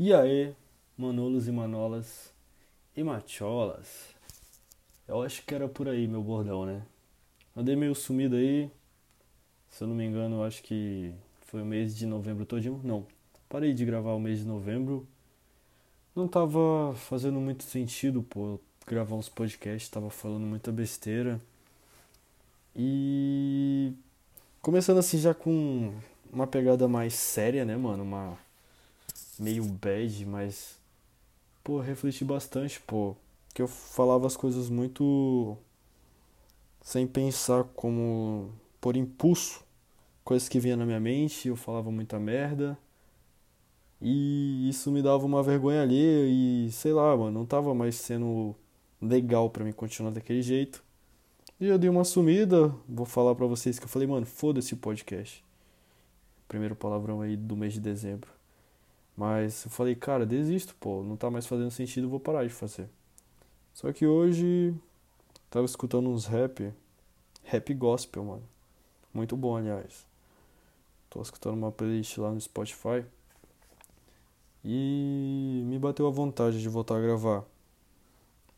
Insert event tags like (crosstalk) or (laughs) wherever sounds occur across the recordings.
E aí, manolos e manolas e macholas. Eu acho que era por aí meu bordão, né? Andei meio sumido aí. Se eu não me engano, eu acho que foi o mês de novembro todinho. Não, parei de gravar o mês de novembro. Não tava fazendo muito sentido, pô, gravar uns podcasts, tava falando muita besteira. E começando assim já com uma pegada mais séria, né, mano? Uma meio bad, mas pô, refleti bastante, pô, que eu falava as coisas muito sem pensar como por impulso, coisas que vinham na minha mente, eu falava muita merda. E isso me dava uma vergonha alheia e sei lá, mano, não tava mais sendo legal para mim continuar daquele jeito. E eu dei uma sumida, vou falar para vocês que eu falei, mano, foda-se o podcast. Primeiro palavrão aí do mês de dezembro. Mas eu falei, cara, desisto, pô, não tá mais fazendo sentido, vou parar de fazer. Só que hoje tava escutando uns rap, rap gospel, mano. Muito bom, aliás. Tô escutando uma playlist lá no Spotify. E me bateu a vontade de voltar a gravar.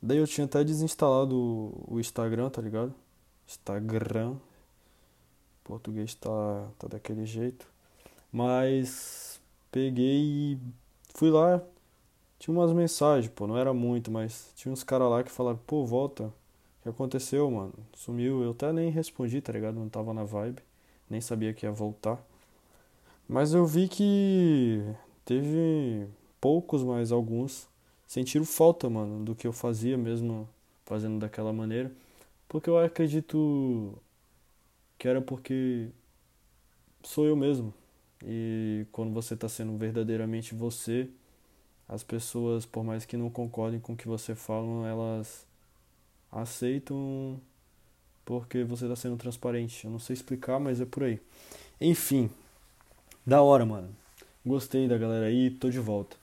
Daí eu tinha até desinstalado o Instagram, tá ligado? Instagram. O português tá, tá daquele jeito. Mas peguei e fui lá. Tinha umas mensagens, pô, não era muito, mas tinha uns caras lá que falaram, pô, volta. O que aconteceu, mano? Sumiu. Eu até nem respondi, tá ligado? Não tava na vibe. Nem sabia que ia voltar. Mas eu vi que teve poucos, mas alguns sentiram falta, mano, do que eu fazia mesmo fazendo daquela maneira. Porque eu acredito que era porque sou eu mesmo. E quando você está sendo verdadeiramente você, as pessoas, por mais que não concordem com o que você fala, elas aceitam porque você está sendo transparente. Eu não sei explicar, mas é por aí. Enfim, da hora, mano. Gostei da galera aí, tô de volta.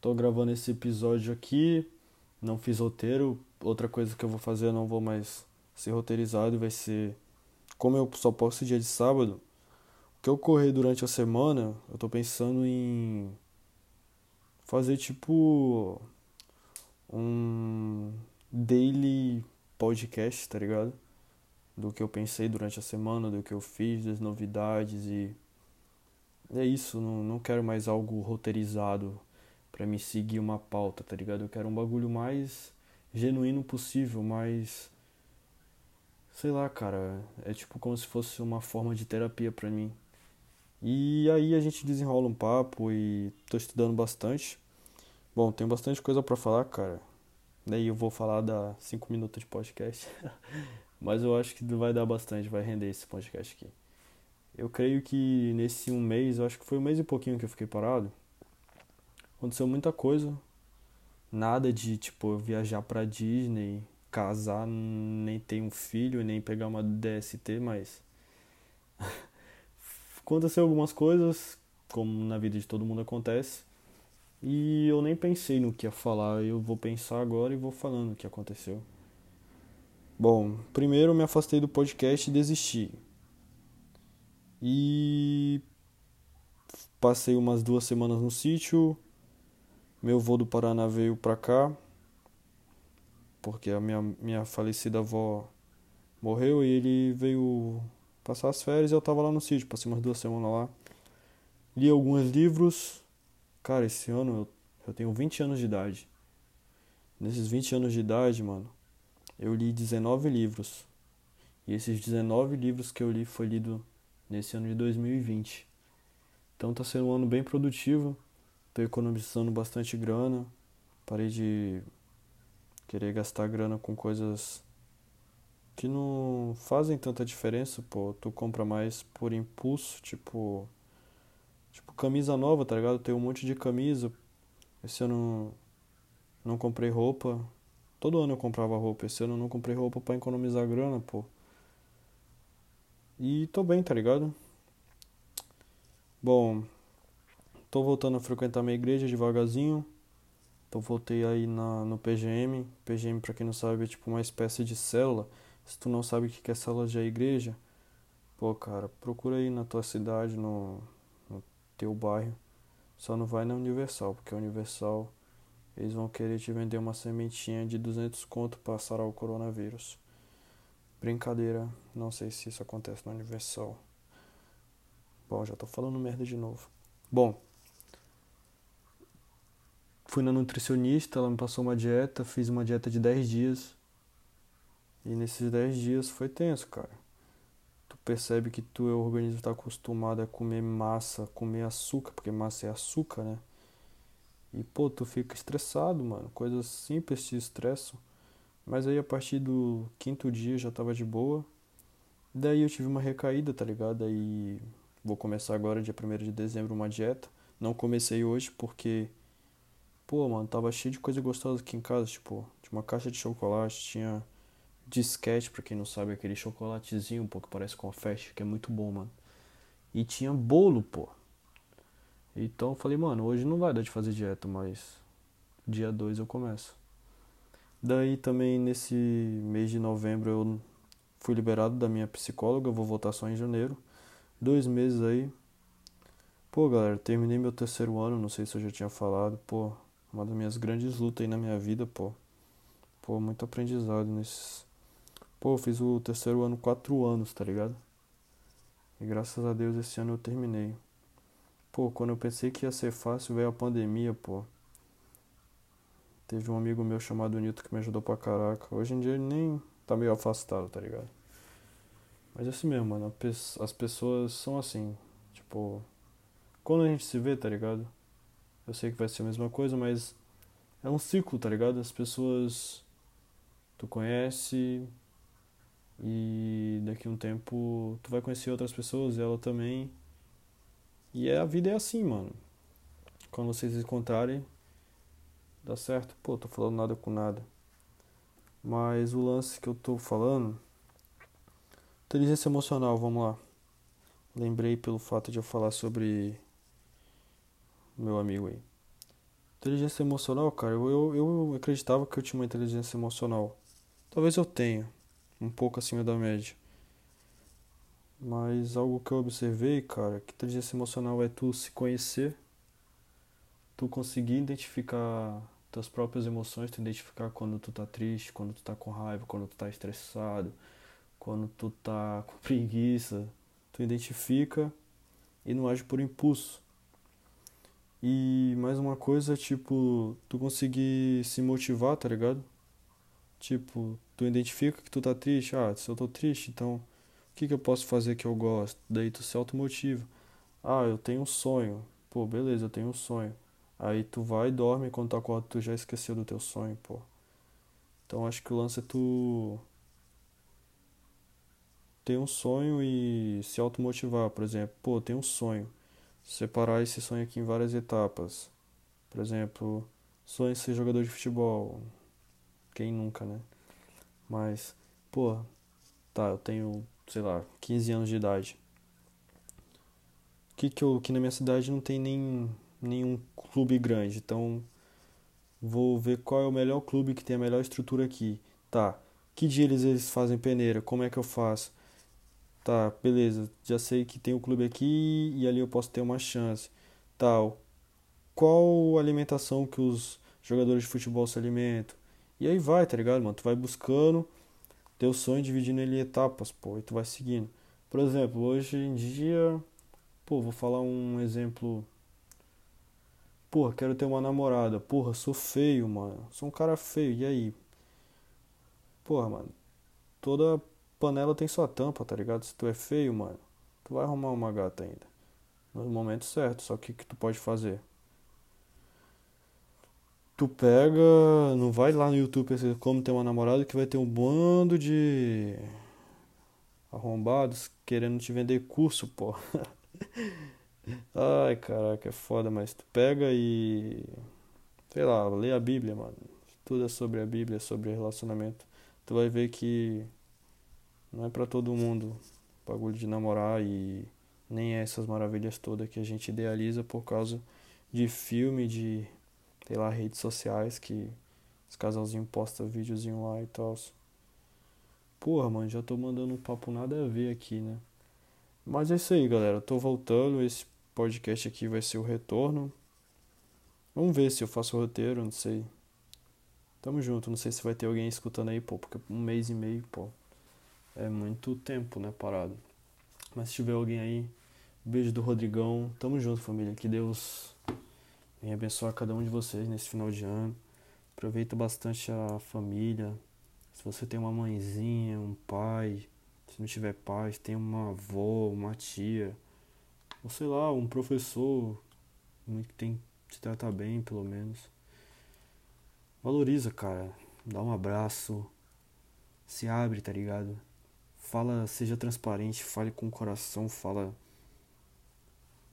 Tô gravando esse episódio aqui, não fiz roteiro. Outra coisa que eu vou fazer, eu não vou mais ser roteirizado, vai ser como eu só posso dia de sábado, que ocorrer durante a semana, eu tô pensando em fazer tipo um daily podcast, tá ligado? Do que eu pensei durante a semana, do que eu fiz, das novidades e é isso, não, não quero mais algo roteirizado para me seguir uma pauta, tá ligado? Eu quero um bagulho mais genuíno possível, mais sei lá, cara, é tipo como se fosse uma forma de terapia para mim. E aí a gente desenrola um papo e tô estudando bastante. Bom, tem bastante coisa para falar, cara. Daí eu vou falar da 5 minutos de podcast. (laughs) Mas eu acho que vai dar bastante, vai render esse podcast aqui. Eu creio que nesse um mês, eu acho que foi um mês e pouquinho que eu fiquei parado. Aconteceu muita coisa. Nada de, tipo, viajar pra Disney, casar, nem ter um filho, nem pegar uma DST, mas (laughs) aconteceu algumas coisas, como na vida de todo mundo acontece, e eu nem pensei no que ia falar, eu vou pensar agora e vou falando o que aconteceu. Bom, primeiro eu me afastei do podcast e desisti. E passei umas duas semanas no sítio. Meu voo do Paraná veio pra cá, porque a minha, minha falecida avó morreu e ele veio passar as férias e eu tava lá no sítio, passei umas duas semanas lá. Li alguns livros. Cara, esse ano eu, eu tenho 20 anos de idade. Nesses 20 anos de idade, mano, eu li 19 livros. E esses 19 livros que eu li foi lido nesse ano de 2020. Então tá sendo um ano bem produtivo. Tô economizando bastante grana. Parei de querer gastar grana com coisas que não fazem tanta diferença, pô. Tu compra mais por impulso, tipo. Tipo, camisa nova, tá ligado? Tem um monte de camisa. Esse ano não comprei roupa. Todo ano eu comprava roupa. Esse ano eu não comprei roupa para economizar grana, pô. E tô bem, tá ligado? Bom, tô voltando a frequentar minha igreja devagarzinho. Então voltei aí na, no PGM. PGM, pra quem não sabe, é tipo uma espécie de célula se tu não sabe o que é célula de igreja, pô, cara, procura aí na tua cidade, no, no teu bairro. Só não vai na Universal, porque a Universal eles vão querer te vender uma sementinha de 200 conto para sarar o coronavírus. Brincadeira, não sei se isso acontece na Universal. Bom, já tô falando merda de novo. Bom, fui na nutricionista, ela me passou uma dieta, fiz uma dieta de 10 dias. E nesses 10 dias foi tenso, cara. Tu percebe que tu, o organismo está acostumado a comer massa, comer açúcar, porque massa é açúcar, né? E pô, tu fica estressado, mano. Coisas simples te estressam. Mas aí a partir do quinto dia já tava de boa. Daí eu tive uma recaída, tá ligado? Aí vou começar agora, dia 1 de dezembro, uma dieta. Não comecei hoje porque, pô, mano, tava cheio de coisa gostosa aqui em casa. Tipo, tinha uma caixa de chocolate, tinha disquete, pra quem não sabe, aquele chocolatezinho, pô, que parece confete, que é muito bom, mano. E tinha bolo, pô. Então eu falei, mano, hoje não vai dar de fazer dieta, mas dia 2 eu começo. Daí também nesse mês de novembro eu fui liberado da minha psicóloga, vou voltar só em janeiro. Dois meses aí. Pô, galera, terminei meu terceiro ano, não sei se eu já tinha falado, pô, uma das minhas grandes lutas aí na minha vida, pô. Pô, muito aprendizado nesses. Pô, eu fiz o terceiro ano quatro anos, tá ligado? E graças a Deus esse ano eu terminei. Pô, quando eu pensei que ia ser fácil, veio a pandemia, pô. Teve um amigo meu chamado Nito que me ajudou pra caraca. Hoje em dia ele nem tá meio afastado, tá ligado? Mas é assim mesmo, mano. As pessoas são assim. Tipo, quando a gente se vê, tá ligado? Eu sei que vai ser a mesma coisa, mas é um ciclo, tá ligado? As pessoas tu conhece e daqui a um tempo tu vai conhecer outras pessoas e ela também. E é, a vida é assim, mano. Quando vocês encontrarem, dá certo. Pô, tô falando nada com nada. Mas o lance que eu tô falando. Inteligência emocional, vamos lá. Lembrei pelo fato de eu falar sobre meu amigo aí. Inteligência emocional, cara, eu, eu, eu acreditava que eu tinha uma inteligência emocional. Talvez eu tenha, um pouco acima da média. Mas algo que eu observei, cara, que inteligência emocional é tu se conhecer, tu conseguir identificar tuas próprias emoções, tu identificar quando tu tá triste, quando tu tá com raiva, quando tu tá estressado, quando tu tá (laughs) com preguiça, tu identifica e não age por impulso. E mais uma coisa, tipo, tu conseguir se motivar, tá ligado? Tipo, tu identifica que tu tá triste, ah, se eu tô triste, então que, que eu posso fazer que eu gosto? Daí tu se automotiva. Ah, eu tenho um sonho. Pô, beleza, eu tenho um sonho. Aí tu vai e dorme quando tu acorda tu já esqueceu do teu sonho, pô. Então acho que o lance é tu ter um sonho e se automotivar, por exemplo, pô, tem um sonho. Separar esse sonho aqui em várias etapas. Por exemplo, sonho ser jogador de futebol. Quem nunca, né? Mas, pô, tá, eu tenho sei lá, 15 anos de idade. Que que eu que na minha cidade não tem nem nenhum clube grande, então vou ver qual é o melhor clube que tem a melhor estrutura aqui. Tá. Que dia eles, eles fazem peneira? Como é que eu faço? Tá, beleza. Já sei que tem um clube aqui e ali eu posso ter uma chance. Tal. Qual alimentação que os jogadores de futebol se alimentam? E aí vai, tá ligado, mano? Tu vai buscando teu sonho dividindo ele em etapas, pô, e tu vai seguindo. Por exemplo, hoje em dia, pô, vou falar um exemplo. Porra, quero ter uma namorada. Porra, sou feio, mano. Sou um cara feio, e aí? Porra, mano. Toda panela tem sua tampa, tá ligado? Se tu é feio, mano, tu vai arrumar uma gata ainda. No momento certo. Só que o que tu pode fazer? Tu pega, não vai lá no YouTube como ter uma namorada que vai ter um bando de arrombados querendo te vender curso, pô. (laughs) Ai, caraca, é foda, mas tu pega e sei lá, lê a Bíblia, mano. Tudo é sobre a Bíblia, sobre relacionamento. Tu vai ver que não é para todo mundo bagulho de namorar e nem é essas maravilhas todas que a gente idealiza por causa de filme, de sei lá, redes sociais que os casalzinhos postam videozinho lá e tal. Porra, mano, já tô mandando um papo nada a ver aqui, né? Mas é isso aí, galera. tô voltando. Esse podcast aqui vai ser o retorno. Vamos ver se eu faço o roteiro, não sei. Tamo junto, não sei se vai ter alguém escutando aí, pô, porque um mês e meio, pô, é muito tempo, né, parado. Mas se tiver alguém aí, beijo do Rodrigão, tamo junto, família. Que Deus venha abençoar cada um de vocês nesse final de ano. Aproveita bastante a família. Se você tem uma mãezinha, um pai, se não tiver pai, tem uma avó, uma tia, ou sei lá, um professor que tem que te tratar bem, pelo menos. Valoriza, cara. Dá um abraço. Se abre, tá ligado? Fala, seja transparente, fale com o coração, fala.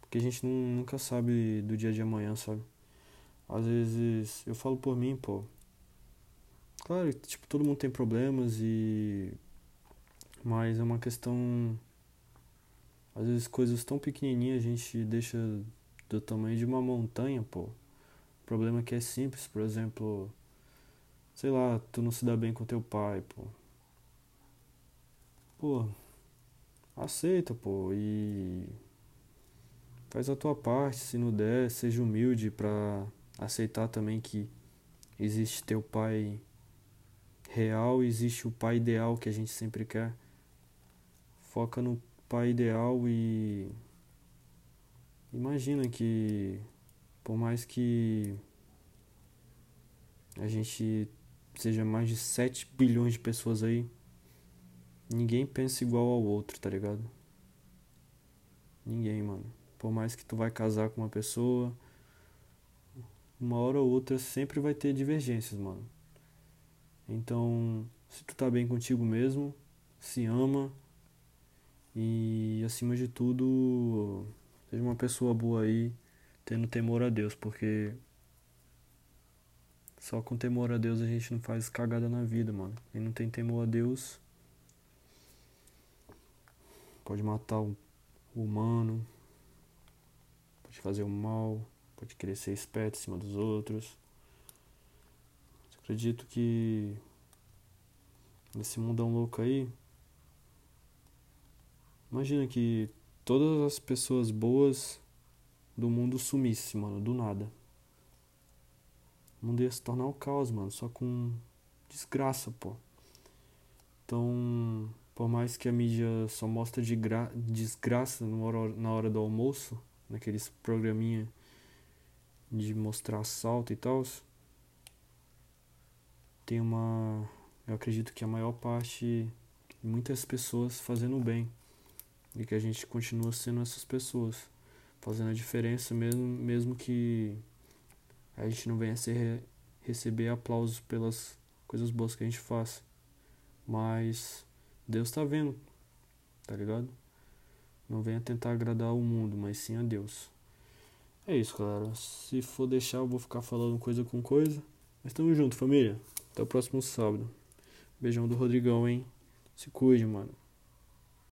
Porque a gente nunca sabe do dia de amanhã, sabe? Às vezes, eu falo por mim, pô. Claro, tipo, todo mundo tem problemas e. Mas é uma questão. Às vezes coisas tão pequenininhas a gente deixa do tamanho de uma montanha, pô. Problema que é simples, por exemplo, sei lá, tu não se dá bem com teu pai, pô. Pô, aceita, pô, e faz a tua parte, se não der, seja humilde pra aceitar também que existe teu pai real, existe o pai ideal que a gente sempre quer. Foca no pai ideal e imagina que por mais que a gente seja mais de 7 bilhões de pessoas aí, ninguém pensa igual ao outro, tá ligado? Ninguém, mano. Por mais que tu vai casar com uma pessoa, uma hora ou outra sempre vai ter divergências, mano. Então, se tu tá bem contigo mesmo, se ama e acima de tudo, seja uma pessoa boa aí, tendo temor a Deus, porque só com temor a Deus a gente não faz cagada na vida, mano. Quem não tem temor a Deus pode matar o humano, pode fazer o mal, pode querer ser esperto em cima dos outros. Acredito que nesse mundão louco aí, imagina que todas as pessoas boas do mundo sumissem, mano, do nada. O mundo ia se tornar um caos, mano, só com desgraça, pô. Então, por mais que a mídia só mostre de desgraça na hora do almoço, naqueles programinha de mostrar assalto e tal, tem uma. Eu acredito que a maior parte, muitas pessoas fazendo bem. E que a gente continua sendo essas pessoas. Fazendo a diferença mesmo, mesmo que a gente não venha ser, receber aplausos pelas coisas boas que a gente faz. Mas Deus tá vendo, tá ligado? Não venha tentar agradar o mundo, mas sim a Deus. É isso, galera. Se for deixar, eu vou ficar falando coisa com coisa. Mas tamo junto, família. Até o próximo sábado. Beijão do Rodrigão, hein? Se cuide, mano.